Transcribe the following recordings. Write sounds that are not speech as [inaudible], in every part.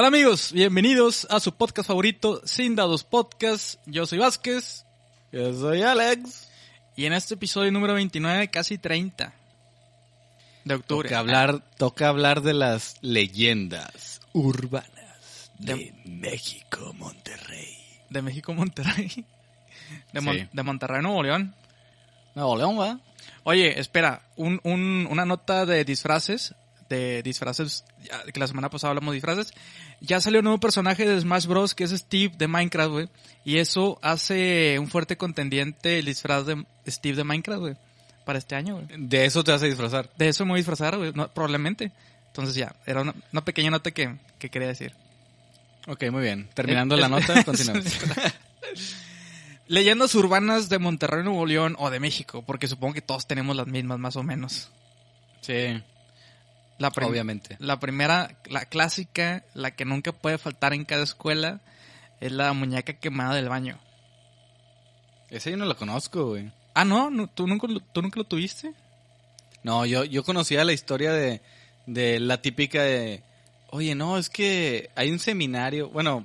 Hola amigos, bienvenidos a su podcast favorito, Sin Dados Podcast. Yo soy Vázquez. Yo soy Alex. Y en este episodio número 29, casi 30 de octubre. Toca hablar, toca hablar de las leyendas urbanas de, México, Monterrey. De México, Monterrey. De, Mon- Sí. de Monterrey, Nuevo León. Nuevo León, ¿va? Oye, espera, un, un- una nota de disfraces, de disfraces, que la semana pasada hablamos de disfraces. Ya salió un nuevo personaje de Smash Bros. que es Steve de Minecraft, güey. Y eso hace un fuerte contendiente el disfraz de Steve de Minecraft, güey. Para este año, güey. De eso te vas a disfrazar. De eso me voy a disfrazar, güey, no, probablemente. Entonces ya, era una, una pequeña nota que, que quería decir. Ok, muy bien. Terminando Eh, la es- nota, [laughs] continuamos. [laughs] Leyendas urbanas de Monterrey, Nuevo León o de México, porque supongo que todos tenemos las mismas, más o menos. sí, La obviamente. La primera, la clásica, la que nunca puede faltar en cada escuela, es la muñeca quemada del baño. Ese yo no lo conozco, güey. Ah, no, no, ¿tú, nunca, lo- ¿tú nunca lo tuviste? No, yo, yo conocía la historia de, de la típica de, oye, no, es que hay un seminario, bueno,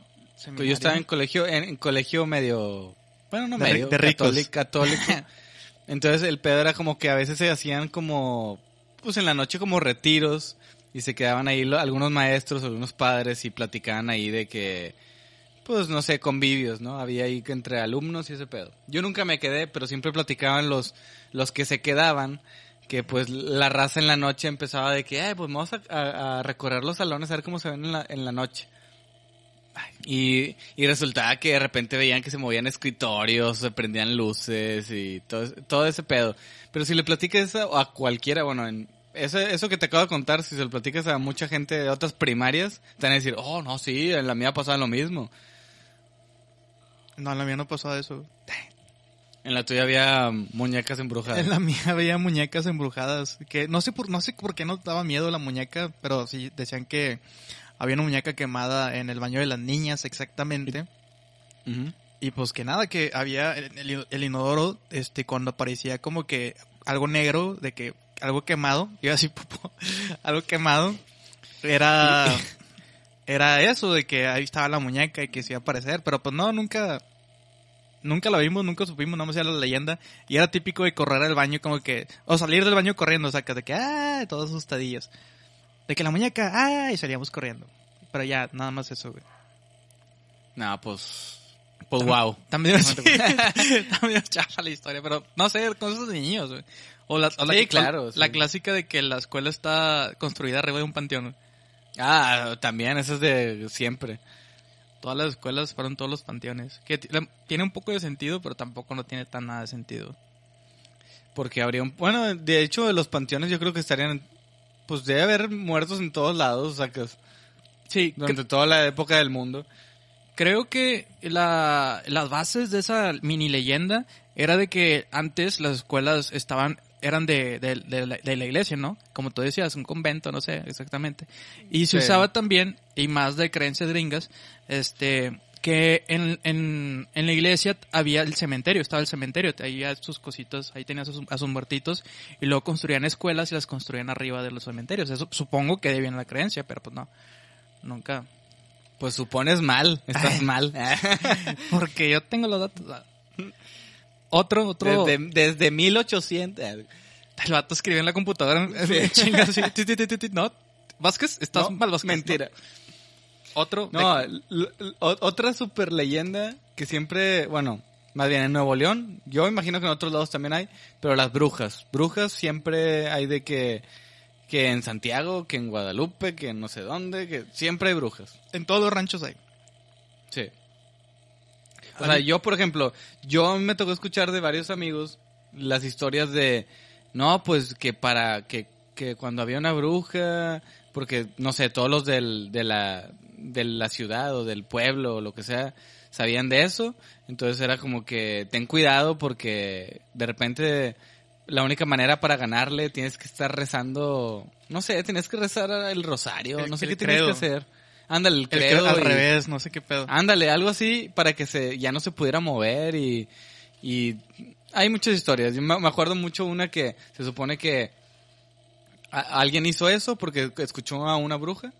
yo estaba en colegio, en, en colegio medio, bueno, no De medio, de ricos. católico, católico. [laughs] Entonces el pedo era como que a veces se hacían como, pues en la noche como retiros y se quedaban ahí lo- algunos maestros, algunos padres y platicaban ahí de que, pues no sé, convivios, ¿no? Había ahí entre alumnos y ese pedo. Yo nunca me quedé, pero siempre platicaban los, los que se quedaban, que pues la raza en la noche empezaba de que, ay, pues vamos a, recorrer los salones a ver cómo se ven en la, en la noche. Y, y resultaba que de repente veían que se movían escritorios, se prendían luces y todo, todo ese pedo. Pero si le platicas eso a cualquiera, bueno, en, eso, eso que te acabo de contar, si se lo platicas a mucha gente de otras primarias, te van a decir, oh, no, sí, en la mía pasaba lo mismo. No, en la mía no pasó eso. En la tuya había muñecas embrujadas. En la mía [laughs] había muñecas embrujadas. Que no sé por, no sé por qué no daba miedo la muñeca, pero sí decían que había una muñeca quemada en el baño de las niñas, exactamente. Y pues que nada, que había el, el- el inodoro, este, cuando aparecía como que algo negro, de que algo quemado, iba así, [laughs] algo quemado, era, [laughs] era eso, de que ahí estaba la muñeca y que se iba a aparecer, pero pues no, nunca, nunca la vimos, nunca supimos, no me decía la leyenda, y era típico de correr al baño como que, o salir del baño corriendo, o sea, que de que, ah, todos asustadillos, de que la muñeca, ah, y salíamos corriendo, pero ya, nada más eso, güey. No, pues, pues wow. También, sí, también [laughs] chafa la historia, pero no sé, cosas de niños, güey. O la, o la- Sí, claro, La clásica de que la escuela está construida arriba de un panteón. Ah, también, eso es de siempre. Todas las escuelas fueron todos los panteones. Que tiene un poco de sentido, pero tampoco no tiene tan nada de sentido. Porque habría un... Bueno, de hecho, de los panteones yo creo que estarían... Pues debe haber muertos en todos lados, o sea, que es- Sí, durante toda la época del mundo. Creo que la, las bases de esa mini leyenda era de que antes las escuelas estaban eran de, de, de la, de la iglesia, ¿no? Como tú decías, un convento, no sé exactamente. Y se Sí. usaba también, y más de creencias gringas, este, que en, en, en la iglesia había el cementerio, estaba el cementerio, ahí había sus cositas, ahí tenías a sus, a sus muertitos, y luego construían escuelas y las construían arriba de los cementerios. Eso supongo que debían la creencia, pero pues no, nunca, Pues supones mal, estás Ay. [laughs] mal. porque yo tengo los datos. [laughs] Otro, otro. Desde, desde 1800. El vato escribió en la computadora. [laughs] Chinga, así, [laughs] ti. No, Vázquez, estás No, mal, Vázquez. mentira. No. Otro. No, otra super leyenda que siempre, bueno, más bien en Nuevo León, yo imagino que en otros lados también hay, pero las brujas. Brujas siempre hay de que, que en Santiago, que en Guadalupe, que en no sé dónde, que siempre hay brujas. en todos los ranchos hay. Sí. O sea, yo, por ejemplo, yo me tocó escuchar de varios amigos las historias de, no, pues que para, que, que cuando había una bruja, porque, no sé, todos los del, de la, de la ciudad o del pueblo o lo que sea, sabían de eso, entonces era como que ten cuidado porque de repente la única manera para ganarle tienes que estar rezando, no sé, tienes que rezar el rosario, El- no sé qué tienes que hacer. Ándale, el El credo. al y- revés, no sé qué pedo. Ándale, algo así para que se ya no se pudiera mover y, y hay muchas historias. Yo me me acuerdo mucho una que se supone que a- alguien hizo eso porque escuchó a una bruja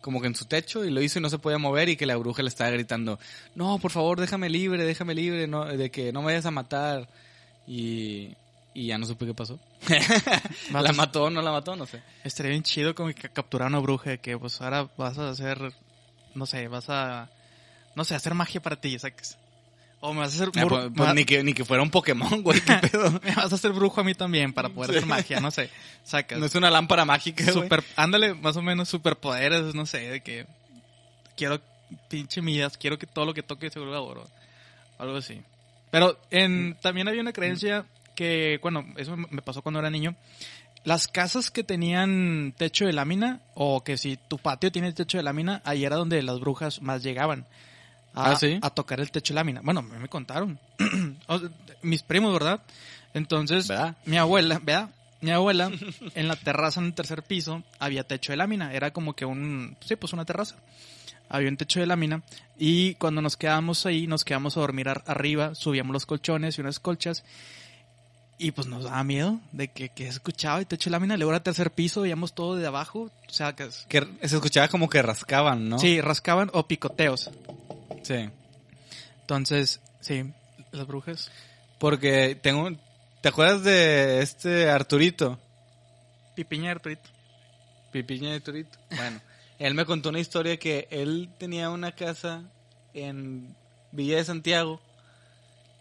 como que en su techo y lo hizo y no se podía mover y que la bruja le estaba gritando, no, por favor, déjame libre, déjame libre, no, de que no me vayas a matar. Y, y ya no supe qué pasó. [laughs] la mató o no la mató, no sé. Estaría bien chido como que capturar a una bruja que pues ahora vas a hacer, no sé, vas a, no sé, hacer magia para ti, ¿sabes? O me vas a hacer... Ah, pues, pues ni, que, ni que fuera un Pokémon, güey, qué [laughs] pedo. me vas a hacer brujo a mí también para poder hacer magia, no sé, sacas. No es una lámpara mágica, Super, ándale, más o menos superpoderes, no sé, de que quiero pinche millas, quiero que todo lo que toque se vuelva oro. Algo así. Pero en, también había una creencia que, bueno, eso me pasó cuando era niño. Las casas que tenían techo de lámina, o que si tu patio tiene techo de lámina, ahí era donde las brujas más llegaban. A, ¿Ah, sí? a tocar el techo de lámina. Bueno, me, me contaron. [clears throat] Mis primos, ¿verdad? Entonces, ¿Verdad? mi abuela, ¿verdad? Mi abuela, en la terraza en el tercer piso, había techo de lámina. Era como que un, sí, pues una terraza. Había un techo de lámina. Y cuando nos quedábamos ahí, nos quedamos a dormir ar- arriba, subíamos los colchones y unas colchas. Y pues nos daba miedo de que, que se escuchaba el techo de lámina. Luego era tercer piso, veíamos todo de abajo. O sea, que es- Que se escuchaba como que rascaban, ¿no? sí, rascaban o picoteos. Sí. Entonces, sí, las brujas. Porque tengo... ¿Te acuerdas de este Arturito? Pipiña Arturito. Pipiña de Arturito. Bueno, [laughs] él me contó una historia que él tenía una casa en Villa de Santiago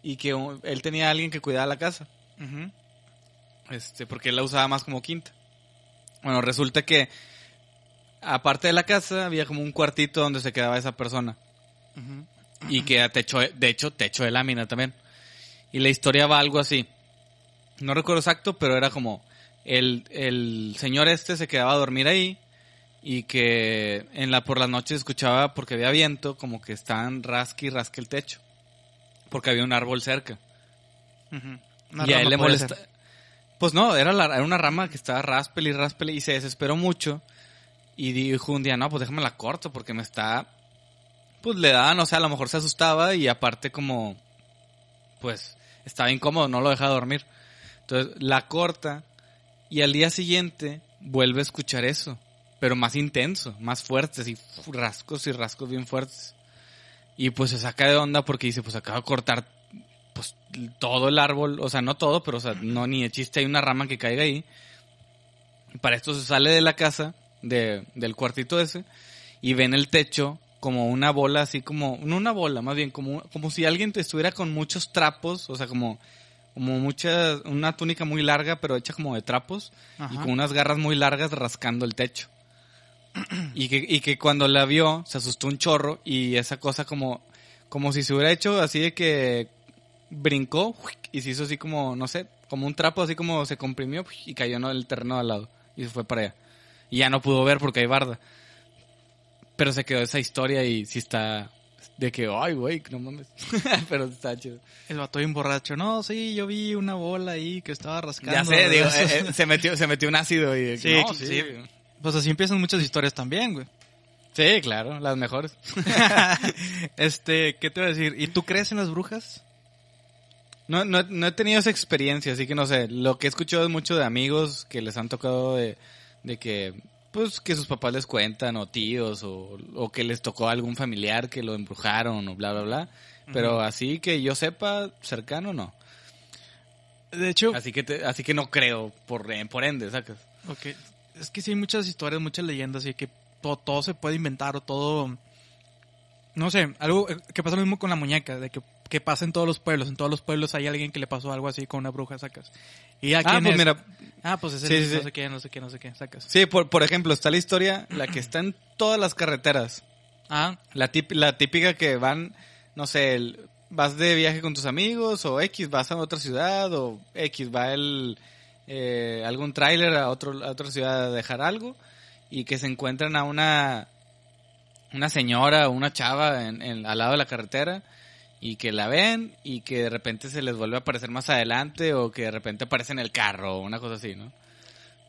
y que él tenía a alguien que cuidaba la casa. Ujú. Este, porque él la usaba más como quinta. Bueno, resulta que aparte de la casa había como un cuartito donde se quedaba esa persona. Y que era techo, de hecho, techo de lámina también. Y la historia va algo así. No recuerdo exacto, pero era como el, el señor este se quedaba a dormir ahí y que en la por las noches escuchaba porque había viento como que estaban rasque y rasque el techo porque había un árbol cerca. Una y a él le molesta. Ser. pues no era, la- era una rama que estaba raspele y raspele y se desesperó mucho. Y dijo un día no pues déjame la corto porque me está pues le daban o sea a lo mejor se asustaba y aparte como pues estaba incómodo no lo dejaba dormir. Entonces la corta y al día siguiente vuelve a escuchar eso pero más intenso más fuerte así fu- rascos y rascos bien fuertes. Y pues se saca de onda porque dice pues acabo de cortar todo el árbol, o sea, no todo, pero o sea, no ni de chiste hay una rama que caiga ahí. Para esto se sale de la casa, de, del cuartito ese, y ve en el techo como una bola, así como, no una bola, más bien como, como si alguien te estuviera con muchos trapos, o sea, como, como mucha, una túnica muy larga, pero hecha como de trapos, y con unas garras muy largas rascando el techo. Y que, y que cuando la vio, se asustó un chorro, y esa cosa como, como si se hubiera hecho así de que brincó y se hizo así como, no sé, como un trapo, así como se comprimió y cayó en el terreno de al lado y se fue para allá. Y ya no pudo ver porque hay barda. Pero se quedó esa historia y sí está de que, ay, güey, no mames. [laughs] Pero está chido. El vato bien borracho. No, sí, yo vi una bola ahí que estaba rascando. Ya sé, digo, eh, [laughs] eh, se metió, se metió un ácido y Sí, no, sí. Pues así empiezan muchas historias también, güey. Sí, claro, las mejores. [laughs] este, ¿qué te voy a decir? ¿Y tú crees en las brujas? No, no, no he tenido esa experiencia, así que no sé. Lo que he escuchado es mucho de amigos que les han tocado de, de que, pues, que sus papás les cuentan, o tíos, o, o que les tocó a algún familiar que lo embrujaron, o bla, bla, bla. Pero así que yo sepa, cercano, no. De hecho, Así que, te- así que no creo, por, por ende, sacas. ok, es que sí hay muchas historias, muchas leyendas y que todo, todo se puede inventar o todo... No sé, algo que pasa lo mismo con la muñeca, de que, que pasa en todos los pueblos. En todos los pueblos hay alguien que le pasó algo así con una bruja, sacas. ¿Y a Ah, quién pues es? mira, Ah, pues es el Sí, sí, no sé qué, no sé qué, no sé qué, sacas. sí, por, por ejemplo, está la historia, la que está en todas las carreteras. Ah, La, tip- la típica que van, no sé, el- vas de viaje con tus amigos o X, vas a otra ciudad o X, va el, eh, algún tráiler a, otro, a otra ciudad a dejar algo y que se encuentran a una, una señora o una chava en, en- al lado de la carretera y que la ven y que de repente se les vuelve a aparecer más adelante o que de repente aparece en el carro o una cosa así, ¿no?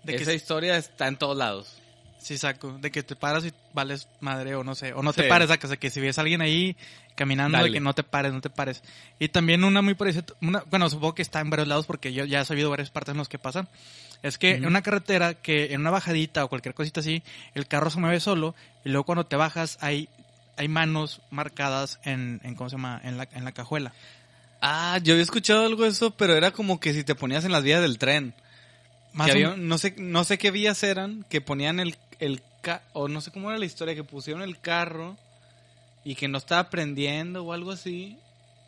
de que Esa historia está en todos lados. Sí, saco. De que te paras y vales madre o no sé. O no te pares, sacas. De que si ves a alguien ahí caminando, Dale. de que no te pares, no te pares. Y también una muy parecida, una, bueno, supongo que está en varios lados porque yo ya he sabido varias partes en las que pasan. Es que en una carretera que en una bajadita o cualquier cosita así, el carro se mueve solo y luego cuando te bajas hay, hay manos marcadas en, en, ¿cómo se llama? En la, en la cajuela. Ah, yo había escuchado algo de eso, pero era como que si te ponías en las vías del tren. Más que no sé no sé qué vías eran, que ponían el, el ca- o no sé cómo era la historia, que pusieron el carro y que no estaba prendiendo o algo así,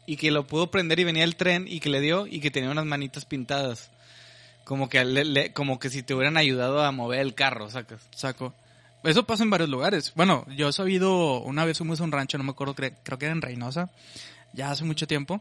y que lo pudo prender y venía el tren y que le dio y que tenía unas manitas pintadas. Como que, le- le- como que si te hubieran ayudado a mover el carro, sacas. Saco. Eso pasa en varios lugares. Bueno, yo he sabido, una vez fuimos a un rancho, no me acuerdo, cre- creo que era en Reynosa, ya hace mucho tiempo.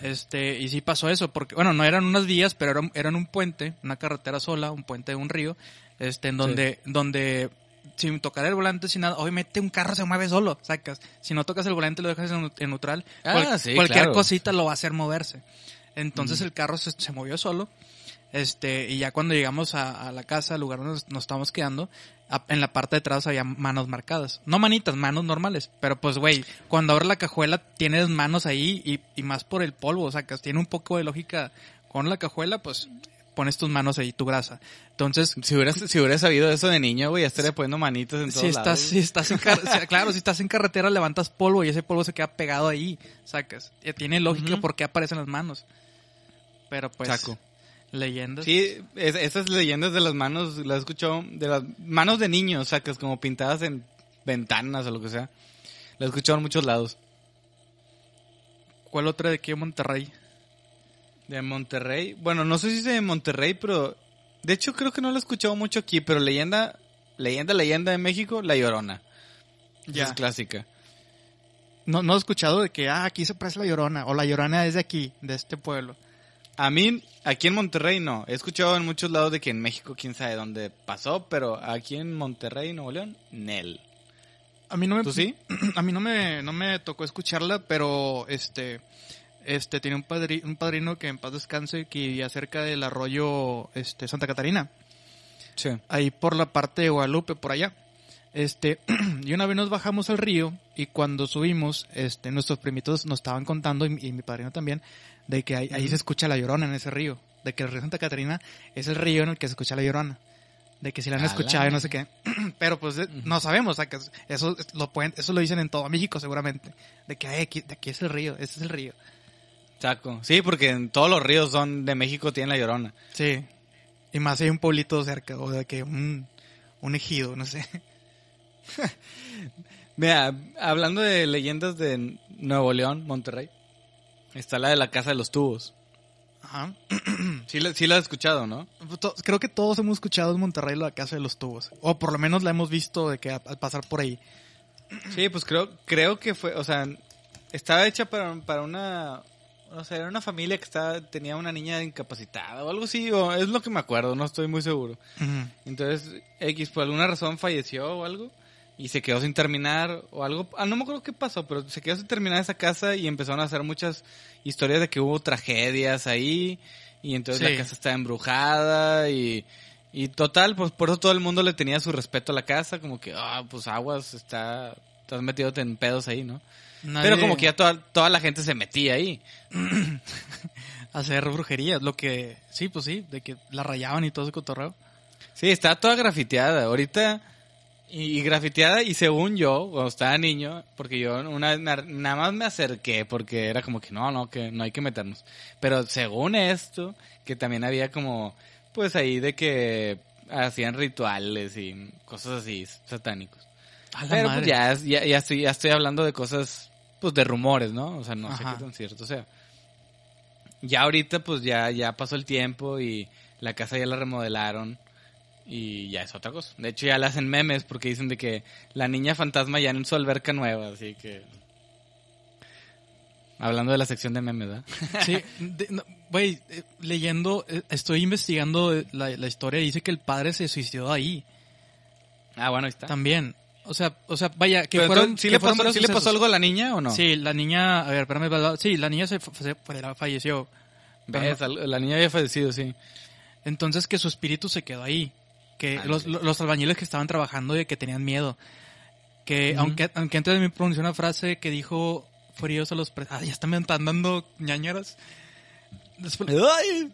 Este, y sí pasó eso, porque, bueno, no eran unas vías, pero eran, eran un puente, una carretera sola, un puente de un río, este, en donde, donde, sin tocar el volante, sin nada, obviamente un carro se mueve solo, sacas. Si no tocas el volante, lo dejas en, en neutral, Ah, cual- sí, cualquier claro. cosita lo va a hacer moverse. Entonces el carro se, se movió solo, este, y ya cuando llegamos a, a la casa, al lugar donde nos, nos estábamos quedando, a- en la parte de atrás había manos marcadas. No manitas, manos normales. Pero pues, güey, cuando abres la cajuela tienes manos ahí y, y más por el polvo, o sea, que tiene un poco de lógica. Con la cajuela, pues, pones tus manos ahí, tu grasa. Entonces, Si hubieras, si hubieras sabido eso de niño, güey, ya estaría poniendo manitas en todos si estás, lados. si estás en claro, si estás en carretera levantas polvo y ese polvo se queda pegado ahí, sacas. Tiene lógica Ujú. por qué aparecen las manos. Pero pues, Saco. Leyendas. Sí, es- esas leyendas de las manos, las he escuchado, de las manos de niños, sacas como pintadas en ventanas o lo que sea. Las he escuchado en muchos lados. ¿Cuál otra de aquí en Monterrey? De Monterrey, bueno, no sé si es de Monterrey, pero de hecho creo que no la he escuchado mucho aquí, pero leyenda, leyenda, leyenda de México, La Llorona. Esa Ya. Es clásica. No, no he escuchado de que, ah, aquí se parece la llorona, o la llorona es de aquí, de este pueblo. A mí, aquí en Monterrey no. He escuchado en muchos lados de que en México quién sabe dónde pasó, pero aquí en Monterrey, Nuevo León, Nel. A mí no me, ¿Tú sí? [clears throat] a mí no me, no me tocó escucharla, pero este, este, tiene un padrino, un padrino que en paz descanse, que vivía cerca del arroyo, este, Santa Catarina. Sí. ahí por la parte de Guadalupe, por allá. Este, [clears throat] y una vez nos bajamos al río y cuando subimos, este, nuestros primitos nos estaban contando, y, y mi padrino también, de que ahí, ahí se escucha la llorona en ese río. De que el río Santa Catarina es el río en el que se escucha la llorona. De que si la han escuchado y no sé qué. [clears throat] Pero pues no sabemos, o sea, que eso lo pueden, eso lo dicen en todo México seguramente. De que ay, aquí, de aquí es el río, ese es el río. Saco. Sí, porque en todos los ríos son de México tienen La Llorona. Sí. Y más hay un pueblito cerca, o de que un, un ejido, no sé. [laughs] Mira, hablando de leyendas de Nuevo León, Monterrey, está la de la Casa de los Tubos. Ajá. [clears throat] Sí, la- sí la has escuchado, ¿no? To- Creo que todos hemos escuchado en Monterrey la casa de los tubos. O por lo menos la hemos visto de que al pasar por ahí. Sí, pues creo, creo que fue, o sea, estaba hecha para, para una, o sea, era una familia que estaba, tenía una niña incapacitada o algo así, o es lo que me acuerdo, no estoy muy seguro. Entonces, X por alguna razón falleció o algo y se quedó sin terminar o algo, ah, no me acuerdo qué pasó, pero se quedó sin terminar esa casa y empezaron a hacer muchas historias de que hubo tragedias ahí y entonces Sí. la casa estaba embrujada y, y total, pues por eso todo el mundo le tenía su respeto a la casa, como que, ah, pues aguas, está, estás metiéndote en pedos ahí, ¿no? Nadie- Pero como que ya toda, toda la gente se metía ahí. [clears throat] Hacer brujerías, lo que... Sí, pues sí, de que la rayaban y todo ese cotorreo. Sí, está toda grafiteada. Ahorita, y, y grafiteada, y según yo, cuando estaba niño, porque yo una, na- nada más me acerqué, porque era como que no, no, que no hay que meternos. Pero según esto, que también había como, pues ahí de que hacían rituales y cosas así, satánicos. A la Pero pues ya, ya, ya, estoy, ya estoy hablando de cosas, pues de rumores, ¿no? O sea, no sé qué tan cierto sea. Ya ahorita, pues ya, ya pasó el tiempo y la casa ya la remodelaron y ya es otra cosa. De hecho, ya le hacen memes porque dicen de que la niña fantasma ya en su alberca nueva, así que... Hablando de la sección de memes, ¿verdad? Sí, [laughs] no, güey, eh, leyendo, eh, estoy investigando eh, la, la historia y dice que el padre se suicidó ahí Ah, bueno, ahí está. también. O sea, o sea, vaya, que Pero fueron... entonces, ¿sí, que le fueron pasó, varios ¿sí le pasó sucesos. algo a la niña o no? Sí, la niña, a ver, espérame, sí, la niña se, se- falleció. ¿Ves? La niña había fallecido, sí. Entonces que su espíritu se quedó ahí. Que Ándale. los, los albañiles que estaban trabajando y que tenían miedo. Que Ujú. aunque, aunque antes de mí pronunció una frase que dijo fríos a los... pre- Ah, ya están, están dando ñañeras. Después- ¡Ay!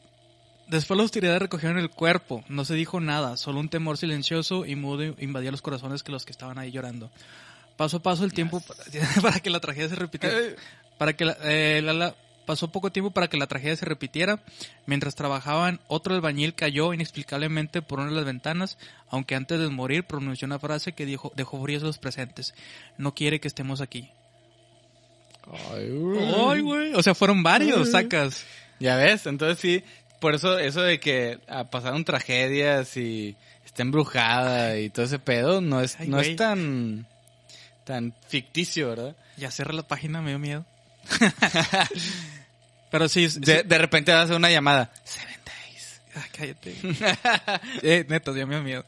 Después las autoridades recogieron el cuerpo, no se dijo nada, solo un temor silencioso y mudo invadía los corazones que los que estaban ahí llorando. Paso a paso el tiempo para, [laughs] para que la tragedia se repitiera. Eh. Para que la, eh, la- la- pasó poco tiempo para que la tragedia se repitiera. Mientras trabajaban, otro albañil cayó inexplicablemente por una de las ventanas, aunque antes de morir pronunció una frase que dijo, dejó fríos los presentes. No quiere que estemos aquí. Ay, güey. O sea, fueron varios, sacas. Ya ves, entonces sí, por eso eso de que ah, pasaron tragedias y está embrujada y todo ese pedo no es Ay, no güey. es tan tan ficticio, ¿verdad? Ya cerré la página, me dio miedo. [laughs] Pero sí, sí- De, de repente hacer una llamada. Seven Days. Ah, cállate. [laughs] eh, neta, ya me dio miedo.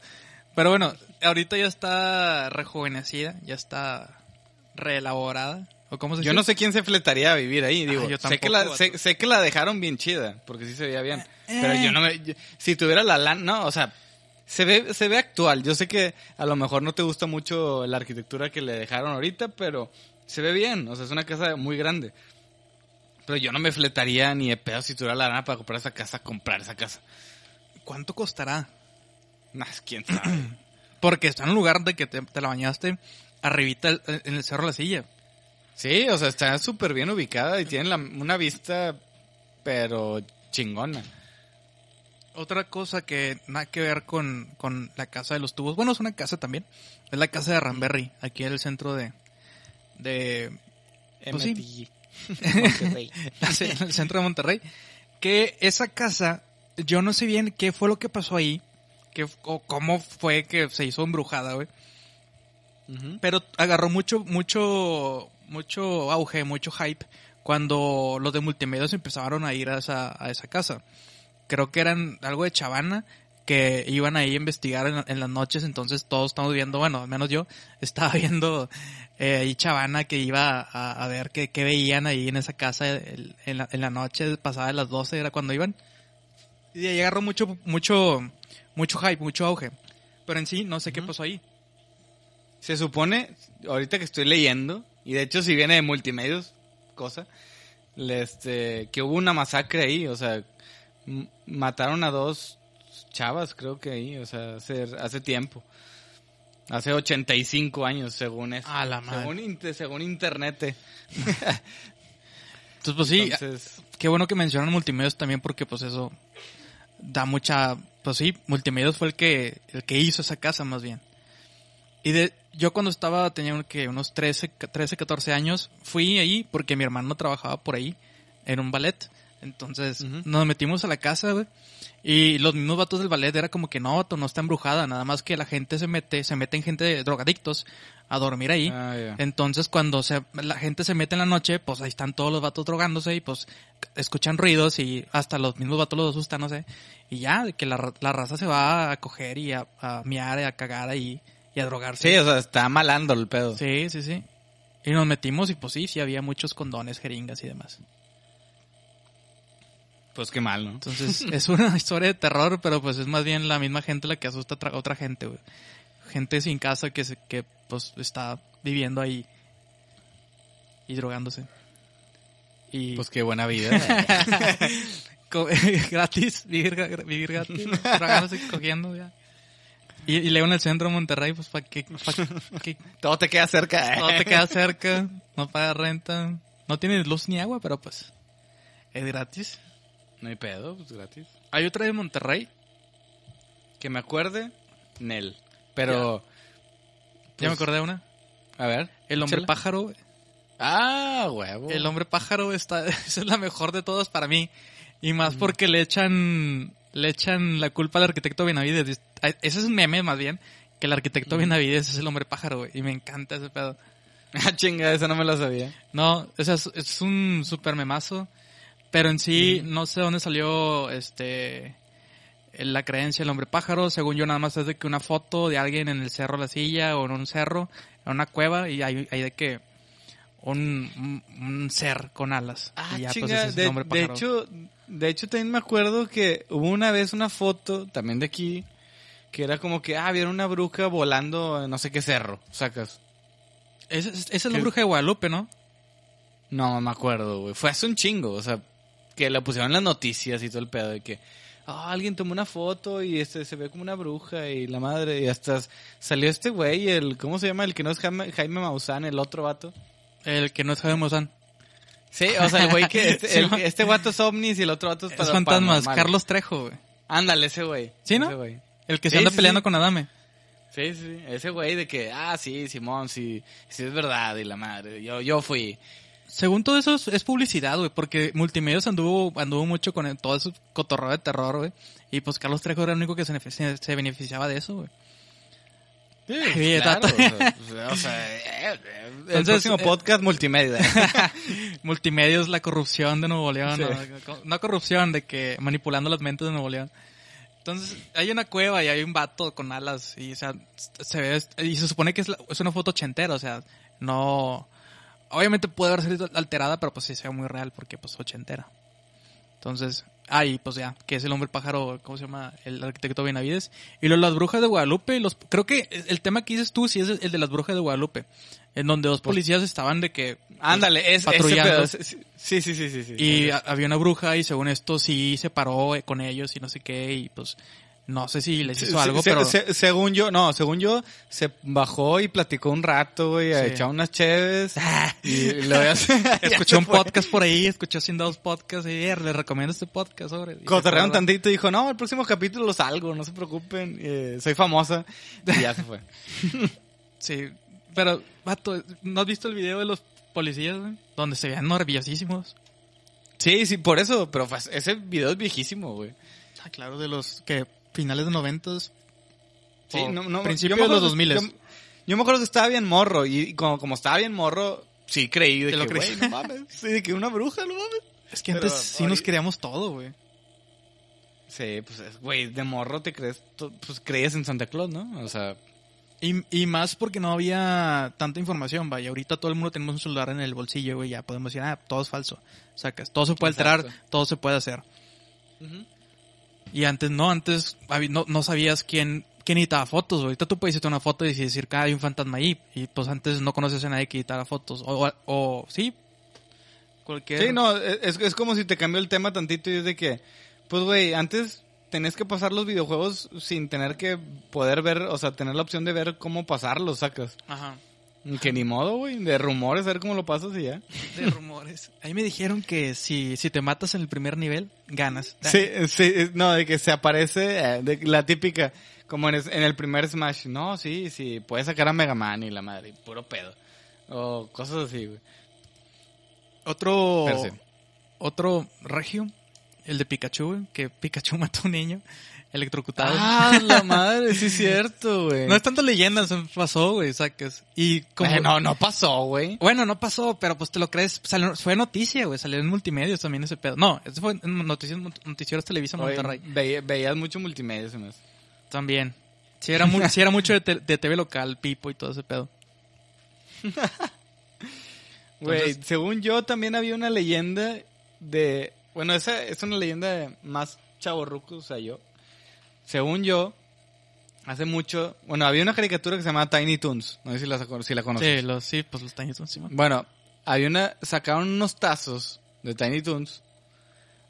Pero bueno, ahorita ya está rejuvenecida, ya está reelaborada. ¿O cómo se Yo dice? no sé quién se fletaría a vivir ahí, digo. Ah, yo sé, que la, sé, vato. sé que la dejaron bien chida, porque sí se veía bien. Eh. Pero yo no me... yo- si tuviera la lana, no, o sea, se ve, se ve actual. Yo sé que a lo mejor no te gusta mucho la arquitectura que le dejaron ahorita, pero se ve bien. O sea, es una casa muy grande. Pero yo no me fletaría ni de pedo si tuviera la lana para comprar esa casa, comprar esa casa. ¿Cuánto costará? Nah, quién sabe. [clears throat] Porque está en un lugar de que te, te la bañaste arribita el- en el Cerro La Silla. sí, o sea, está súper bien ubicada y tiene la- una vista, pero chingona. Otra cosa que nada que ver con, con la casa de los tubos. Bueno, es una casa también. Es la casa de Ramberry, aquí en el centro de... de Pues sí. Monterrey. [laughs] en el centro de Monterrey, que esa casa, yo no sé bien qué fue lo que pasó ahí, que, o cómo fue que se hizo embrujada, güey, pero agarró mucho, mucho, mucho auge, mucho hype cuando los de multimedios empezaron a ir a esa, a esa casa. Creo que eran algo de Chavana que iban ahí a investigar en, en las noches, entonces todos estamos viendo, bueno, al menos yo [laughs] estaba viendo eh, ahí Chavana que iba a, a ver qué, qué veían ahí en esa casa el- en, la, en la noche pasada de las 12 era cuando iban. Y ahí agarró mucho, mucho, mucho hype, mucho auge. Pero en sí no sé qué Ujú. pasó ahí. Se supone, ahorita que estoy leyendo, y de hecho si viene de multimedios, cosa, este, que hubo una masacre ahí, o sea, mataron a dos chavas, creo que ahí, o sea, hace, hace tiempo. Hace 85 años, según eso. A la madre. Según, según internet. [laughs] Entonces, pues sí, Entonces, qué bueno que mencionan multimedios también porque pues eso da mucha, pues sí, multimedios fue el que, el que hizo esa casa más bien. Y de, yo cuando estaba, tenía que unos 13, 13, 14 años, fui ahí porque mi hermano trabajaba por ahí en un ballet. Entonces nos metimos a la casa, güey. Y los mismos vatos del ballet era como que no, no está embrujada, nada más que la gente se mete, se meten gente de drogadictos a dormir ahí. ah. Entonces cuando se, la gente se mete en la noche, pues ahí están todos los vatos drogándose y pues escuchan ruidos y hasta los mismos vatos los asustan, no sé. Y ya, que la, la raza se va a coger y a, a miar y a cagar ahí y a drogarse. sí, o sea, está malando el pedo. sí, sí, sí. Y nos metimos y pues sí, sí había muchos condones, jeringas y demás. Pues qué mal, ¿no? Entonces [laughs] es una historia de terror, pero pues es más bien la misma gente la que asusta a otra- gente, güey. Gente sin casa que, se, que pues está viviendo ahí y drogándose. Y Pues qué buena vida. [laughs] [laughs] Gratis, vivir, vivir gratis, drogándose, cogiendo ya. Y, y luego en el centro de Monterrey, pues para que, pa' que Todo te queda cerca. todo te queda cerca, no pagas renta, no tienes luz ni agua, pero pues es gratis. No hay pedo, pues gratis. Hay otra de Monterrey, Que me acuerde, Nel. Pero. ya me pues, acordé de una. A ver. El hombre échala. pájaro. Ah, huevo. El hombre pájaro está, [laughs] esa es la mejor de todas para mí. Y más porque le echan, le echan la culpa al arquitecto Benavides. Ese es un meme más bien, que el arquitecto Benavides es el hombre pájaro, güey. Y me encanta ese pedo. [laughs] Ah, chinga, esa no me la sabía. No, o sea, es, es un super memazo. Pero en sí, no sé dónde salió, este, la creencia del hombre pájaro. Según yo, nada más es de que una foto de alguien en el cerro La Silla o en un cerro, en una cueva, y hay, hay de que un, un, ser con alas. Ah, y ya, pues, chinga. es de, hombre de pájaro. hecho, de hecho, también me acuerdo que hubo una vez una foto, también de aquí, que era como que, ah, vieron una bruja volando en no sé qué cerro, sacas. Esa es, es la bruja de Guadalupe, ¿no? No me acuerdo, güey. Fue hace un chingo, o sea, que la pusieron en las noticias y todo el pedo de que, ah, alguien tomó una foto y este se ve como una bruja y la madre, y hasta salió este güey, el, ¿cómo se llama? El que no es Jaime, Jaime Maussan, el otro vato. El que no es Jaime Maussan. Sí, o sea, el güey que, [laughs] este, el- este vato es ovnis y el otro vato es, Es para- fantasmas, paranormal. Carlos Trejo, güey. Ándale, ese güey. ¿Sí, no? Ese güey. El que se Sí, anda sí, peleando sí. con Adame. Sí, sí, sí. Ese güey de que, ah, sí, Simón, sí, sí es verdad, y la madre, yo, yo fui. Según todo eso es, es publicidad, güey, porque Multimedios anduvo, anduvo mucho con el- todo ese cotorreo de terror, güey. Y pues Carlos Trejo era el único que se, benefici- se beneficiaba de eso, güey. Sí, [laughs] claro, tato. o sea, sea, eh, eh, el Entonces, próximo eh, podcast multimedia. [laughs] Multimedios, la corrupción de Nuevo León. Sí. No, no corrupción, de que manipulando las mentes de Nuevo León. Entonces, hay una cueva y hay un vato con alas y, o sea, se ve, y se supone que es, la- es una foto ochentera, o sea, no, obviamente puede haber sido alterada, pero pues sí se ve muy real porque pues ochentera. Entonces, ahí pues ya, que es el hombre pájaro, ¿cómo se llama? El arquitecto Benavides. Y luego las brujas de Guadalupe, los, creo que el tema que dices tú sí es el de las brujas de Guadalupe, en donde dos policías estaban de que... pues, Ándale, es ese patrullando. pedo. Sí, sí, sí, sí, sí. Y había una bruja y según esto sí se paró eh, con ellos y no sé qué y pues no sé si les hizo Se- algo, se- pero se- según yo, no, según yo, se bajó y platicó un rato, güey, a Sí. echar unas cheves. [laughs] y [laughs] escuché se un podcast por ahí, escuché sin dos podcasts y les recomiendo este podcast sobre. Cotorrearon tantito y dijo, no, el próximo capítulo lo salgo, no se preocupen, eh, soy famosa. Y ya se fue. [laughs] Sí, pero vato, ¿no has visto el video de los policías, güey? Donde se veían nerviosísimos. Sí, sí, por eso, pero ese video es viejísimo, güey. Ah, claro, de los que finales de noventas. Sí, no, no, principios de los acuerdo- 2000 Yo, yo me acuerdo que estaba bien morro y como, como estaba bien morro, sí creí de Te lo que, creí. no mames. Sí, de que una bruja, no mames. Es que Pero antes sí nos creíamos todo, güey. Sí, pues, es- güey, de morro te crees, pues creías en Santa Claus, ¿no? O sea, Y, y más porque no había tanta información, vaya. Ahorita todo el mundo tenemos un celular en el bolsillo, güey. Ya podemos decir, ah, todo es falso. Sacas, todo se puede alterar, Exacto. todo se puede hacer. Y antes no, antes no, no sabías quién, quién editaba fotos. güey. Ahorita tú puedes editar una foto y decir que ah, hay un fantasma ahí. Y pues antes no conoces a nadie que editara fotos. O, o, o- sí, cualquier... Sí, no, es, es como si te cambió el tema tantito y es de que, pues, güey, antes tenés que pasar los videojuegos sin tener que poder ver, o sea, tener la opción de ver cómo pasarlos, sacas. Ajá. Que ni modo, güey, de rumores, a ver cómo lo pasas y ya. De rumores. Ahí me dijeron que si, si te matas en el primer nivel, ganas. Sí, sí, no, de que se aparece, eh, de la típica, como en, el primer Smash, no, sí, sí, puedes sacar a Mega Man y la madre, puro pedo. O cosas así, güey. Otro... Sí. Otro regio, el de Pikachu, güey, que Pikachu [laughs] mató a un niño electrocutado. Ah, la [laughs] madre, sí es cierto, güey. No es tanto leyenda, se pasó, güey, sacas. Y como... Eh, no, no pasó, güey. Bueno, no pasó, pero pues te lo crees. Salió- fue noticia, güey. Salió en multimedios también ese pedo. No, ese fue en noticias, noticieros Televisa Oye, Monterrey. veía- veías mucho multimedia, se me hace. También. Sí era, sí era mucho de, te- de TV local, Pipo y todo ese pedo. [laughs] Güey, según yo también había una leyenda de... Bueno, esa es una leyenda más chavorruco, o sea, yo. Según yo, hace mucho... Bueno, había una caricatura que se llamaba Tiny Toons. No sé si la, si la conoces. Sí, los, sí, pues los taños encima. Bueno, había una... Sacaron unos tazos de Tiny Toons.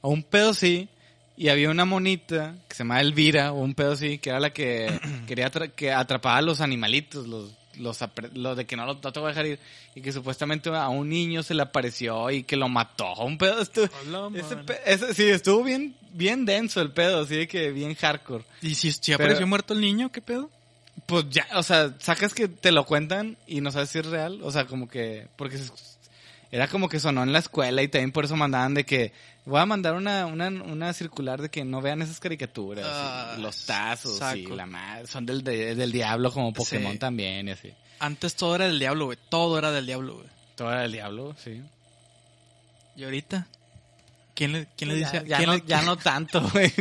O un pedo sí. Y había una monita que se llamaba Elvira, o un pedo sí, que era la que [clears throat] quería atra- que atrapaba a los animalitos, los, los, lo de que no, lo, no te voy a dejar ir. Y que supuestamente a un niño se le apareció y que lo mató. Un pedo estuvo... ese pe- ese- sí, estuvo bien, bien denso el pedo, así de que bien hardcore. ¿Y si, si Pero- apareció muerto el niño, qué pedo? Pues ya, o sea, sacas que te lo cuentan y no sabes si es real, o sea, como que, porque se- era como que sonó en la escuela y también por eso mandaban de que, voy a mandar una, una, una circular de que no vean esas caricaturas, Ah, y los tazos y la madre, son del, de- del diablo como Pokémon Sí. también y así. Antes todo era del diablo, güey. Todo era del diablo, güey. Todo era del diablo, sí. ¿Y ahorita? ¿Quién le, quién le Ya- dice, ya, quién no, le- ya no tanto, [laughs] güey.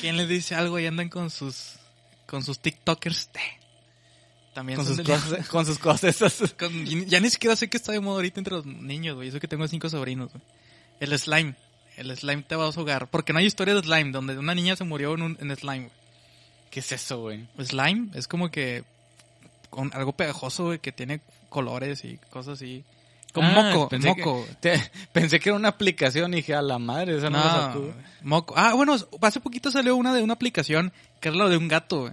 quién le dice algo y andan con sus, con sus TikTokers? También con son sus cosas, [laughs] con sus cosas esas. Con- ya ni siquiera sé qué está de moda ahorita entre los niños, güey. Eso que tengo cinco sobrinos, güey. El slime. El slime te va a ahogar. Porque no hay historia de slime donde una niña se murió en, un, en slime, güey. ¿Qué es eso, güey? Slime es como que con algo pegajoso, güey, que tiene colores y cosas así. Con Ah, moco, pensé moco. Que, te- pensé que era una aplicación y dije, a la madre, esa no, la No, sacó. moco. Ah, bueno, hace poquito salió una de una aplicación que es lo de un gato, güey.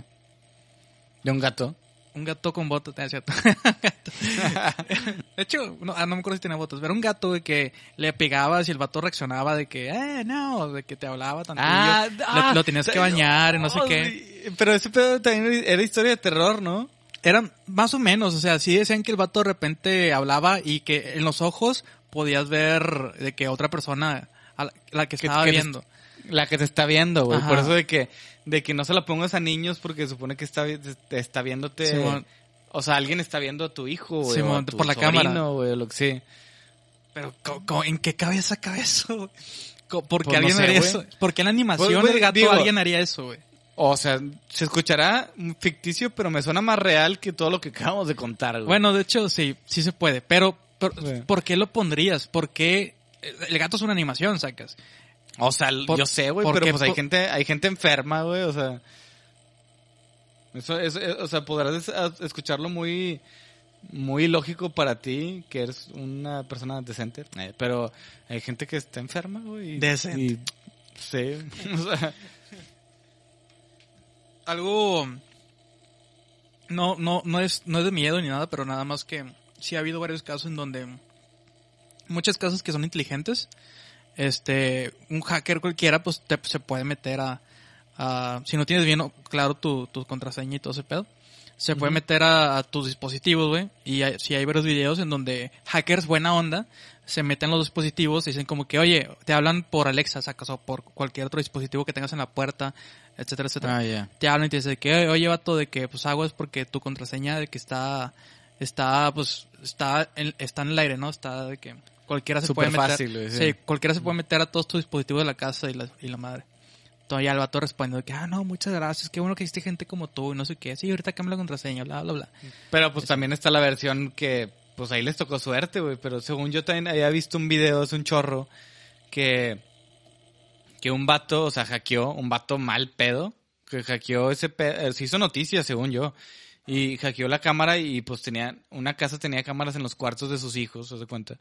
De un gato. Un gato con botas, ah, es cierto. [laughs] De hecho, no, ah, no me acuerdo si tenía botas, pero un gato güey, que le pegabas y el vato reaccionaba de que, eh, no, de que te hablaba tanto. lo, lo tenías que bañar y no sé qué. sí, Pero ese pedo también era historia de terror, ¿no? Era más o menos, o sea, sí decían que el vato de repente hablaba y que en los ojos podías ver de que otra persona, a la, la que estaba que viendo. La que te está viendo, güey. Por eso de que, de que no se la pongas a niños porque supone que está, está viéndote. Simón. O sea, alguien está viendo a tu hijo, güey. Simón, o a tu por la sobrino, cámara. güey, lo que sí. Pero, ¿cómo- cómo- ¿en qué cabeza cabe eso? Co- ¿Por qué Pues no alguien sé, haría güey. eso? ¿Por qué en la animación Pues, güey, del gato digo- alguien haría eso, güey? O sea, se escuchará ficticio, pero me suena más real que todo lo que acabamos de contar, güey. Bueno, de hecho, sí, sí se puede. Pero. ¿por qué lo pondrías? ¿Por qué? El gato es una animación, sacas. O sea, Por- yo sé, güey, pero pues hay gente, hay gente enferma, güey, o sea. Eso, eso, eh, o sea, podrás escucharlo muy, muy lógico para ti, que eres una persona decente, eh, pero hay gente que está enferma, güey. Decente. y- sí, [laughs] o sea, Algo. No, no, no es, no es de miedo ni nada, pero nada más que sí ha habido varios casos en donde muchas casas que son inteligentes, este, un hacker cualquiera, pues te, se puede meter a, a- si no tienes bien claro tu, tu contraseña y todo ese pedo, se puede meter a, a tus dispositivos, güey, y hay, sí hay varios videos en donde hackers buena onda se meten en los dispositivos y dicen como que, oye, te hablan por Alexa, sacas, o por cualquier otro dispositivo que tengas en la puerta, etcétera, etcétera ah, ya. te hablan y te dicen que, oye, vato, de que, pues, hago es porque tu contraseña de que está, está, pues, está en, está en el aire, ¿no? Está de que cualquiera se puede meter. fácil, sí. sí. cualquiera se puede meter a todos tus dispositivos de la casa y la, y la madre. Entonces ya el vato responde de que, ah, no, muchas gracias, qué bueno que existe gente como tú y no sé qué. Sí, ahorita cambia la contraseña, bla, bla, bla. Pero pues también está la versión que, pues ahí les tocó suerte, güey. Pero según yo también había visto un video, es un chorro, que, que un vato, o sea, hackeó, un vato mal pedo, que hackeó ese pedo, se hizo noticia, según yo. Y hackeó la cámara y pues tenía, una casa tenía cámaras en los cuartos de sus hijos, ¿se cuenta?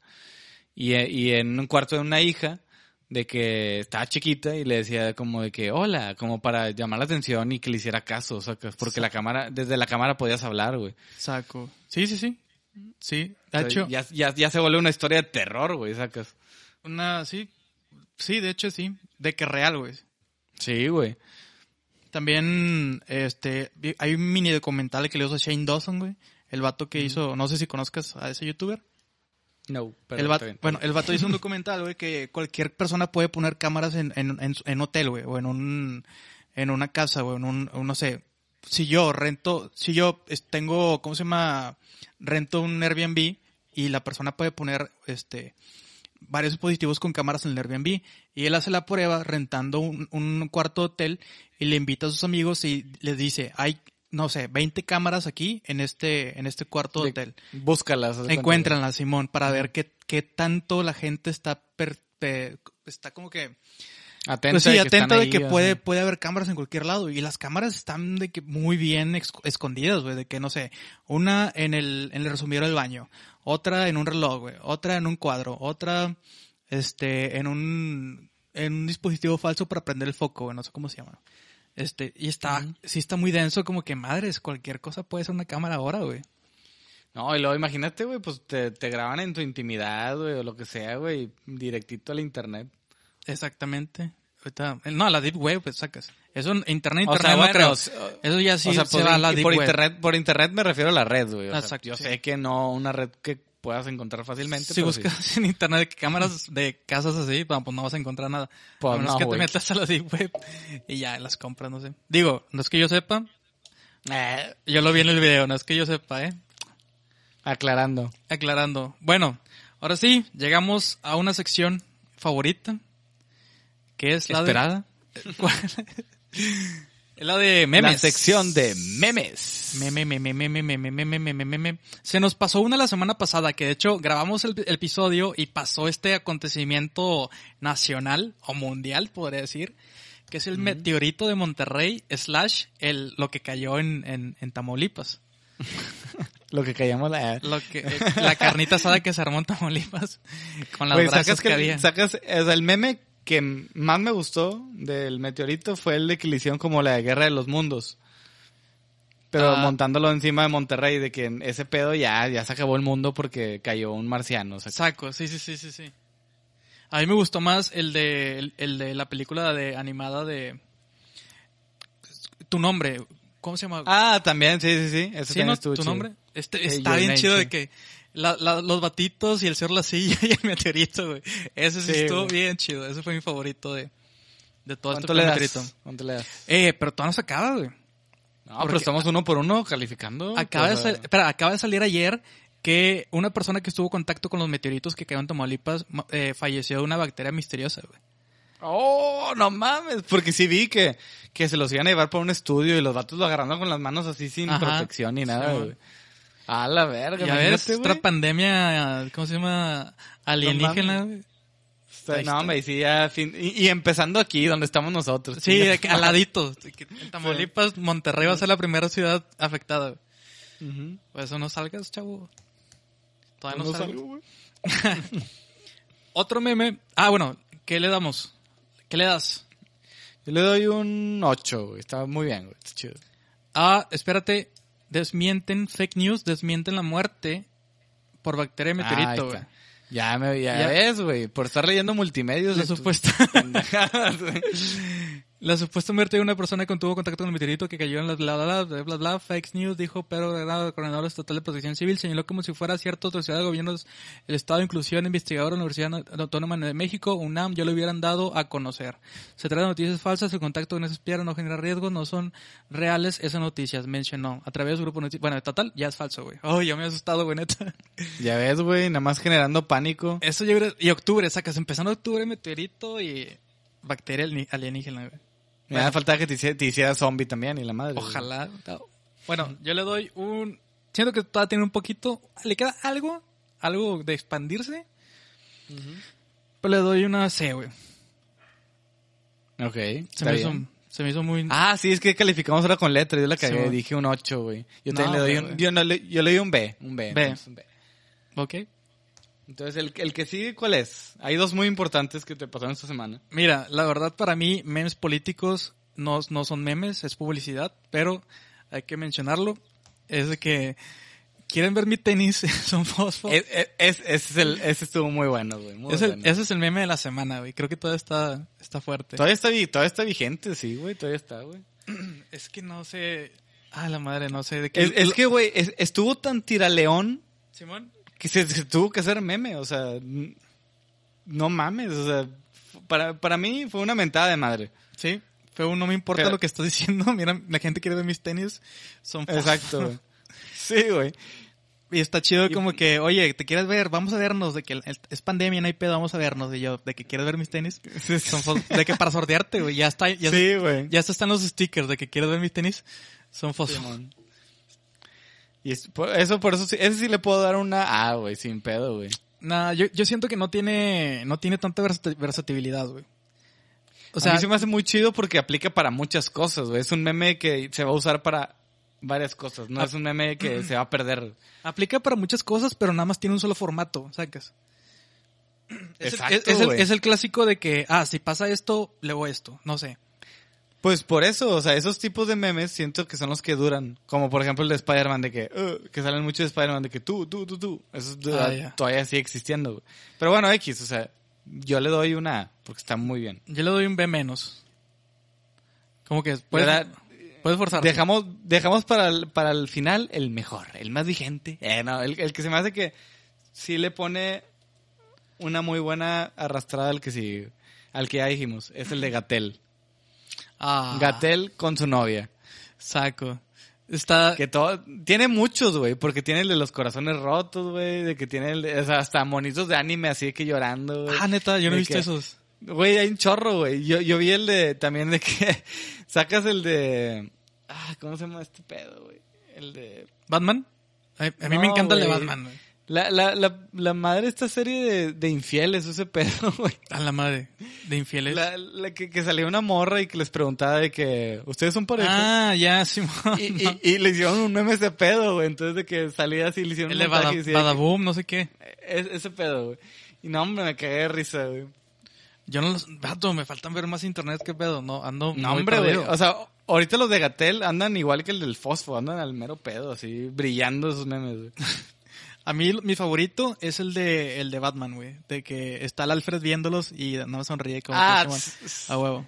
Y, y en un cuarto de una hija, de que estaba chiquita y le decía como de que hola, como para llamar la atención y que le hiciera caso, sacas, porque la cámara, desde la cámara podías hablar, güey. Saco. Sí, sí, sí. Sí, de O sea, hecho, ya, ya, ya se vuelve una historia de terror, güey, sacas. una, sí, sí, de hecho sí, de que real, güey. Sí, güey. También, este, hay un mini documental que le hizo Shane Dawson, güey. El vato que hizo, no sé si conozcas a ese youtuber. No, pero el vato, bueno, el vato hizo un documental, güey, que cualquier persona puede poner cámaras en, en, en, en hotel, güey, o en un, en una casa, güey, en un, no sé. Si yo rento, si yo tengo, ¿cómo se llama? Rento un Airbnb y la persona puede poner, este, varios dispositivos con cámaras en el Airbnb y él hace la prueba rentando un, un cuarto de hotel y le invita a sus amigos y les dice, hay, no sé, 20 cámaras aquí en este, en este cuarto de hotel. Búscalas. haz de cuenta, Encuéntranla, Simón, para ver qué, qué tanto la gente está per- pe- está como que güey. Atenta, pues sí, de que atenta de que puede, puede haber cámaras en cualquier lado. Y las cámaras están de que muy bien escondidas, güey. De que, no sé, una en el, en el resumidero del baño, otra en un reloj, güey, otra en un cuadro, otra, este, en un, en un dispositivo falso para prender el foco, güey. No sé cómo se llama. Este, y está, sí está muy denso, como que madres, cualquier cosa puede ser una cámara ahora, güey. No, y luego imagínate, güey, pues te, te graban en tu intimidad, güey, o lo que sea, güey, directito al internet. Exactamente. Ahorita, no, la deep web, pues sacas. Eso internet, O internet sea, no bueno, creo. o Eso ya sí o sea, se por, va a la deep por web. internet, por internet me refiero a la red, güey. o sea, Exacto, yo sí. sé que no una red que puedas encontrar fácilmente. Si buscas sí. en internet cámaras de casas así, pues no vas a encontrar nada. Pues a menos no, que te metas a la deep web y ya las compras, no sé. Digo, no es que yo sepa. Eh, Yo lo vi en el video, no es que yo sepa, eh. aclarando. Aclarando. Bueno, ahora sí, llegamos a una sección favorita. Que es la ¿Esperada? [laughs] de... Es la de memes. La sección de memes. Meme, meme, meme, meme, meme, meme, meme. Se nos pasó una la semana pasada, que de hecho grabamos el, episodio y pasó este acontecimiento nacional o mundial, podría decir, que es el meteorito de Monterrey slash el, lo que cayó en, en, en Tamaulipas. [laughs] Lo que callamos la... Lo que, eh, la carnita asada que se armó en Tamaulipas con las Güey, brasas sacas que, que, había. sacas, o sea, el meme que más me gustó del meteorito fue el de que le hicieron como la guerra de los mundos. Pero Ah. montándolo encima de Monterrey, de que en ese pedo ya, ya se acabó el mundo porque cayó un marciano. o sea, Saco, sí, sí, sí, sí, sí. A mí me gustó más el de, el, el de la película de animada de... Tu nombre, ¿cómo se llama? Ah, también, sí, sí, sí. Ese ¿Sí, no? ¿Tu nombre? Este, está bien Name, chido de que la, la- los batitos y el cerro la silla [laughs] y el meteorito, güey. Ese sí, Sí, estuvo güey. bien chido. Ese fue mi favorito de, de todo este ¿Cuánto le das? meteorito. ¿Cuánto le das? Eh, pero todavía no se acaba, güey. No, Porque- pero estamos uno por uno calificando. Acaba, de sal- espera, acaba de salir ayer que una persona que estuvo en contacto con los meteoritos que cayeron en Tamaulipas ma- eh, falleció de una bacteria misteriosa, güey. Oh, no mames. Porque sí vi que, que se los iban a llevar por un estudio y los vatos lo agarrando con las manos así sin Ajá. protección ni nada, Sí, güey. A la verga, Ya ves, otra pandemia, ¿cómo se llama? Alienígena, güey. Está- Ahí No, hombre, y sí, ya fin- y, y empezando aquí, donde estamos nosotros. Sí, al ladito. En Tamaulipas, Monterrey va a ser la primera ciudad afectada. güey. Ujú. Por eso no salgas, chavo. Todavía no, No salgo, güey. [laughs] Otro meme. Ah, bueno, ¿qué le damos? ¿Qué le das? Yo le doy un 8, güey. Está muy bien, güey. Está chido. Ah, espérate. Desmienten fake news, desmienten la muerte por bacteria de meteorito, güey. Ya me ya, Ya. ves, güey. Por estar leyendo multimedios. De [laughs] güey. La supuesta muerte de una persona que tuvo contacto con el meteorito que cayó en la bla bla bla bla bla, fake news, dijo pero el coordinador estatal de protección civil señaló como si fuera cierto ciudad de gobiernos, el Estado de Inclusión Investigador de la Universidad Autónoma de México, UNAM, ya lo hubieran dado a conocer. Se trata de noticias falsas, el contacto con esas piedras no genera riesgos, no son reales esas noticias, mencionó. A través de su grupo de noticias, bueno, total, ya es falso, güey. Oh, ya me he asustado, güey, neta. [laughs] Ya ves, güey. Nada más generando pánico. Eso yo creo, y octubre, sacas, empezando octubre, meteorito y bacteria alien- alienígena, güey. Me da falta que te hiciera, te hiciera zombie también y la madre. Ojalá. Bueno, yo le doy un... Siento que todavía tiene un poquito... Le queda algo, algo de expandirse. Pero le doy una C, güey. Ok. Se, está me hizo, bien. se me hizo muy... Ah, sí, es que calificamos ahora con letra. Yo la cagué, Sí, dije un 8, güey. Yo No, también le doy un, yo, no le, yo le doy un B, un B. B. un B. Ok. Entonces, el, el que sigue, ¿cuál es? Hay dos muy importantes que te pasaron esta semana. Mira, la verdad para mí, memes políticos no, no son memes, es publicidad. Pero hay que mencionarlo. Es de que... ¿Quieren ver mi tenis? [laughs] son fosfo. Es, es, es- ese, es el, ese estuvo muy bueno, güey. muy el- ese es el meme de la semana, güey. Creo que todavía está, está fuerte. Todavía está, todavía está vigente, sí, güey. Todavía está, güey. [clears throat] Es que no sé... Ah, la madre, no sé de qué... Es, que, güey, es- estuvo tan tiraleón Simón. Que se, se tuvo que hacer meme, o sea, no mames, o sea, para, para mí fue una mentada de madre. Sí, pero no me importa Pero- lo que estás diciendo. [laughs] Mira, la gente quiere ver mis tenis. Son. Exacto, güey. [laughs] Sí, güey. Y está chido como que, oye, ¿te quieres ver? Vamos a vernos. De que es pandemia, no hay pedo, vamos a vernos. Y yo, ¿de que quieres ver mis tenis? [laughs] Son de que para sortearte, güey. Ya está, ya, Sí, güey. ya están los stickers de que quieres ver mis tenis. Son fosfo. Y eso, por eso, sí, ese sí le puedo dar una A, güey, sin pedo, güey. Nah, yo, yo siento que no tiene, no tiene tanta versati- versatilidad, güey. O sea, a mí se me hace muy chido porque aplica para muchas cosas, güey. Es un meme que se va a usar para varias cosas, no Ah. es un meme que se va a perder. aplica para muchas cosas, pero nada más tiene un solo formato, ¿sacas? Es, el- Exacto, es- es el, es el clásico de que, ah, si pasa esto, luego esto, no sé. Pues por eso, o sea, esos tipos de memes siento que son los que duran. Como por ejemplo el de Spider-Man, de que, "Uh", que salen mucho de Spider-Man, de que tú, tú, tú, tú. Eso es- Ah, todavía sigue existiendo, güey. Pero bueno, X, o sea, yo le doy una A, porque está muy bien. Yo le doy un B menos. Como que puedes, ¿Verdad? puedes forzarte. Dejamos, dejamos para el, para el final el mejor, el más vigente. Eh, no, el, el que se me hace que sí le pone una muy buena arrastrada al que sí, al que ya dijimos, es el de Gatel. Ah, Gatel con su novia. Saco. Está... Que todo, tiene muchos, güey, porque tiene el de los corazones rotos, güey, de que tiene el de- o sea, hasta monitos de anime así que llorando, güey. Ah, neta, yo no he De visto que- esos. Güey, hay un chorro, güey. Yo, yo vi el de, también de que [laughs] sacas el de, ah, ¿cómo se llama este pedo, güey? El de, ¿Batman? A, a mí me encanta el de. Batman, güey. La, la, la, la madre de esta serie de, de infieles, ese pedo, [laughs] güey. A la madre. De infieles. La, la que, que salía una morra y que les preguntaba de que, ¿ustedes son pareja? Ah, ya, sí. y, y, y le hicieron un meme ese pedo, güey. Entonces de que salía así, le hicieron El un Bada- y decía que- Badaboom, no sé qué. Es- ese pedo, güey. Y no, hombre, me cagué de risa, güey. Yo no los... Vato, me faltan ver más internet, qué pedo. No, ando No, hombre, güey. O sea, ahorita los de Gatel andan igual que el del Fosfo, andan al mero pedo, así, brillando esos memes, güey. [laughs] A mí mi favorito es el de el de Batman, güey. De que está el Alfred viéndolos y no me sonríe como Ah, que, a huevo.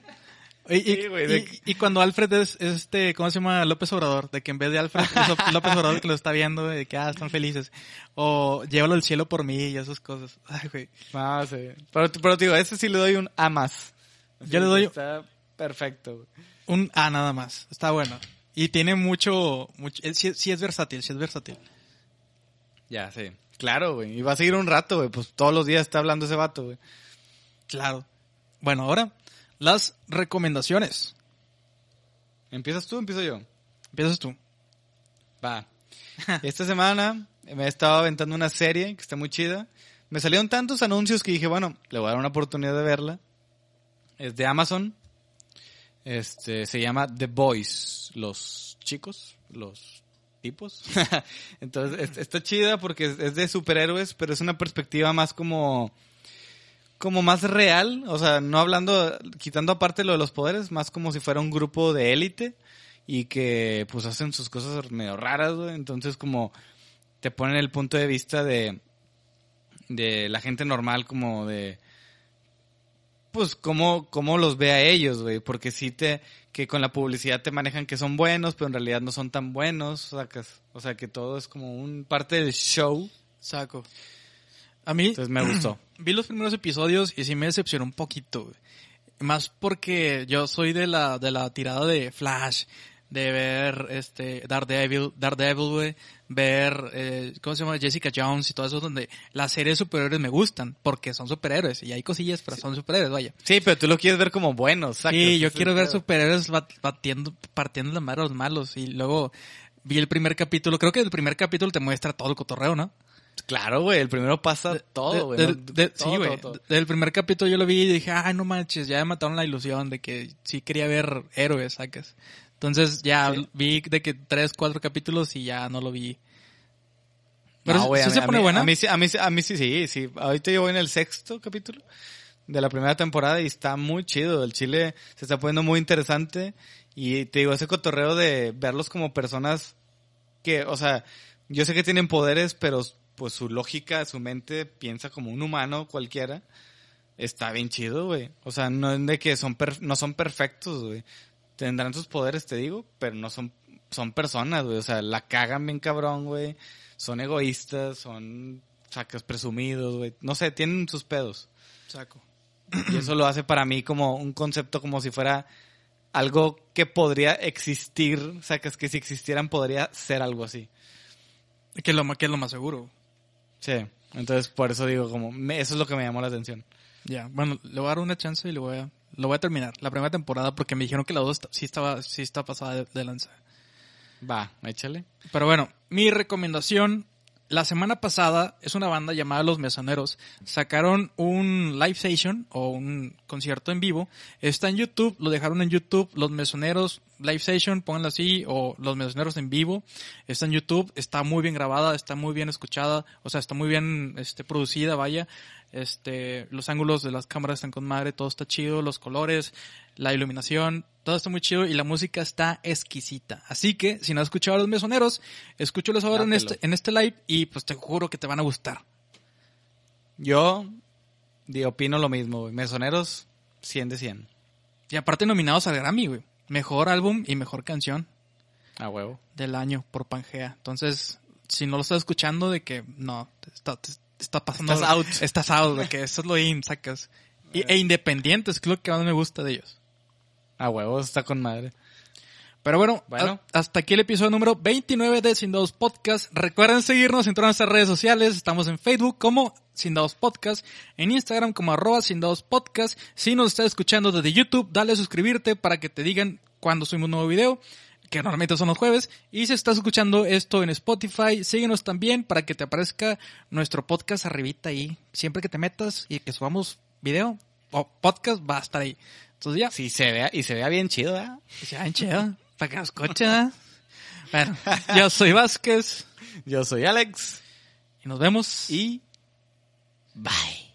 Y, y- Sí, güey, de y- cuando Alfred es, es este, ¿cómo se llama? López Obrador. De que en vez de Alfred [laughs] es Ló- López Obrador que lo está viendo, de que ah, están felices. O llévalo al cielo por mí y esas cosas. [laughs] Ay, güey. No, sí. Pero, pero digo, a ese sí le doy un A más. Yo le doy- Está perfecto, güey. Un A nada más. Está bueno. Y tiene mucho, mucho eh, sí, sí es versátil, sí es versátil. Ya, sí. Claro, güey. Y va a seguir un rato, güey. Pues todos los días está hablando ese vato, güey. Claro. Bueno, ahora, las recomendaciones. ¿Empiezas tú o empiezo yo? Empiezas tú. Va. [laughs] Esta semana me he estado aventando una serie que está muy chida. Me salieron tantos anuncios que dije, bueno, le voy a dar una oportunidad de verla. Es de Amazon. Este, se llama The Boys. Los chicos, los tipos. [laughs] Entonces, es- está chida porque es de superhéroes, pero es una perspectiva más como, como más real. O sea, no hablando, quitando aparte lo de los poderes, más como si fuera un grupo de élite y que pues hacen sus cosas medio raras, güey. Entonces como te ponen el punto de vista de de la gente normal como de pues cómo, cómo los ve a ellos, güey, porque sí te que con la publicidad te manejan que son buenos, pero en realidad no son tan buenos, sacas. O sea, que todo es como un parte del show. Saco. A mí Entonces me gustó. [clears throat] vi los primeros episodios y sí me decepcionó un poquito. güey. Más porque yo soy de la de la tirada de Flash, de ver este Daredevil, Daredevil, güey, ver eh, ¿cómo se llama? Jessica Jones y todo eso donde las series superiores me gustan porque son superhéroes y hay cosillas pero son superhéroes, vaya. Sí, pero tú lo quieres ver como bueno, sacas. Sí, yo quiero ver superhéroes bat- batiendo, partiendo la madre a los malos y luego vi el primer capítulo, creo que el primer capítulo te muestra todo el cotorreo, ¿no? Claro, güey, el primero pasa De- todo, güey. sí, güey. Del primer capítulo yo lo vi y dije, ay, no manches, ya me mataron la ilusión de que sí quería ver héroes, sacas. Entonces ya Sí. vi de que tres, cuatro capítulos y ya no lo vi. Pero No, güey, sí a se mí- pone buena. A mí, sí- a, mí, a mí sí, sí, sí. Ahorita yo voy en el sexto capítulo de la primera temporada y está muy chido. El Chile se está poniendo muy interesante y te digo, ese cotorreo de verlos como personas que, o sea, yo sé que tienen poderes, pero pues su lógica, su mente piensa como un humano cualquiera. Está bien chido, güey. O sea, no es de que son per- no son perfectos, güey. Tendrán sus poderes, te digo, pero no son son personas, güey. O sea, la cagan bien cabrón, güey. Son egoístas, son sacas presumidos, güey. No sé, tienen sus pedos. Saco. Y eso lo hace para mí como un concepto como si fuera algo que podría existir, sacas que si existieran podría ser algo así. Que es lo, que es lo más seguro. Sí. Entonces, por eso digo, como, me- eso es lo que me llamó la atención. Ya, bueno, le voy a dar una chance y lo voy a, lo voy a terminar. La primera temporada porque me dijeron que la dos sí estaba, sí está pasada de, de lanza. Va, échale. Pero bueno, mi recomendación, la semana pasada es una banda llamada Los Mesoneros. Sacaron un live session o un concierto en vivo. Está en YouTube, lo dejaron en YouTube, Los Mesoneros live session, pónganlo así, o Los Mesoneros en vivo. Está en YouTube, está muy bien grabada, está muy bien escuchada, o sea, está muy bien este, producida, vaya. Este, los ángulos de las cámaras están con madre, todo está chido, los colores, la iluminación, todo está muy chido y la música está exquisita. Así que, si no has escuchado a los mesoneros, escúchalos ahora en este, en este live y pues te juro que te van a gustar. Yo, di, opino lo mismo, güey. Mesoneros, 100 de 100. Y aparte nominados al Grammy, güey. Mejor álbum y mejor canción A huevo. del año por Pangea. Entonces, si no lo estás escuchando, de que no, te está, te está pasando. Estás out. Estás out, de que eso es lo in, sacas. Y, e independientes, lo que más me gusta de ellos. A huevo, está con madre. Pero bueno, Bueno. a- hasta aquí el episodio número 29 de Sin Dados Podcast. Recuerden seguirnos en todas nuestras redes sociales. Estamos en Facebook como Sin Dados Podcast, en Instagram como arroba Sin Dados Podcast. Si nos estás escuchando desde YouTube, dale a suscribirte para que te digan cuando subimos un nuevo video. Que normalmente son los jueves. Y si estás escuchando esto en Spotify, síguenos también para que te aparezca nuestro podcast arribita ahí. Siempre que te metas y que subamos video o podcast, va a estar ahí. Entonces ya. Sí, se vea, y se vea bien chido, ¿eh? Se vean chido, para que nos escuchen. Bueno, yo soy Vázquez Yo soy Alex. y nos vemos. Y... Bye.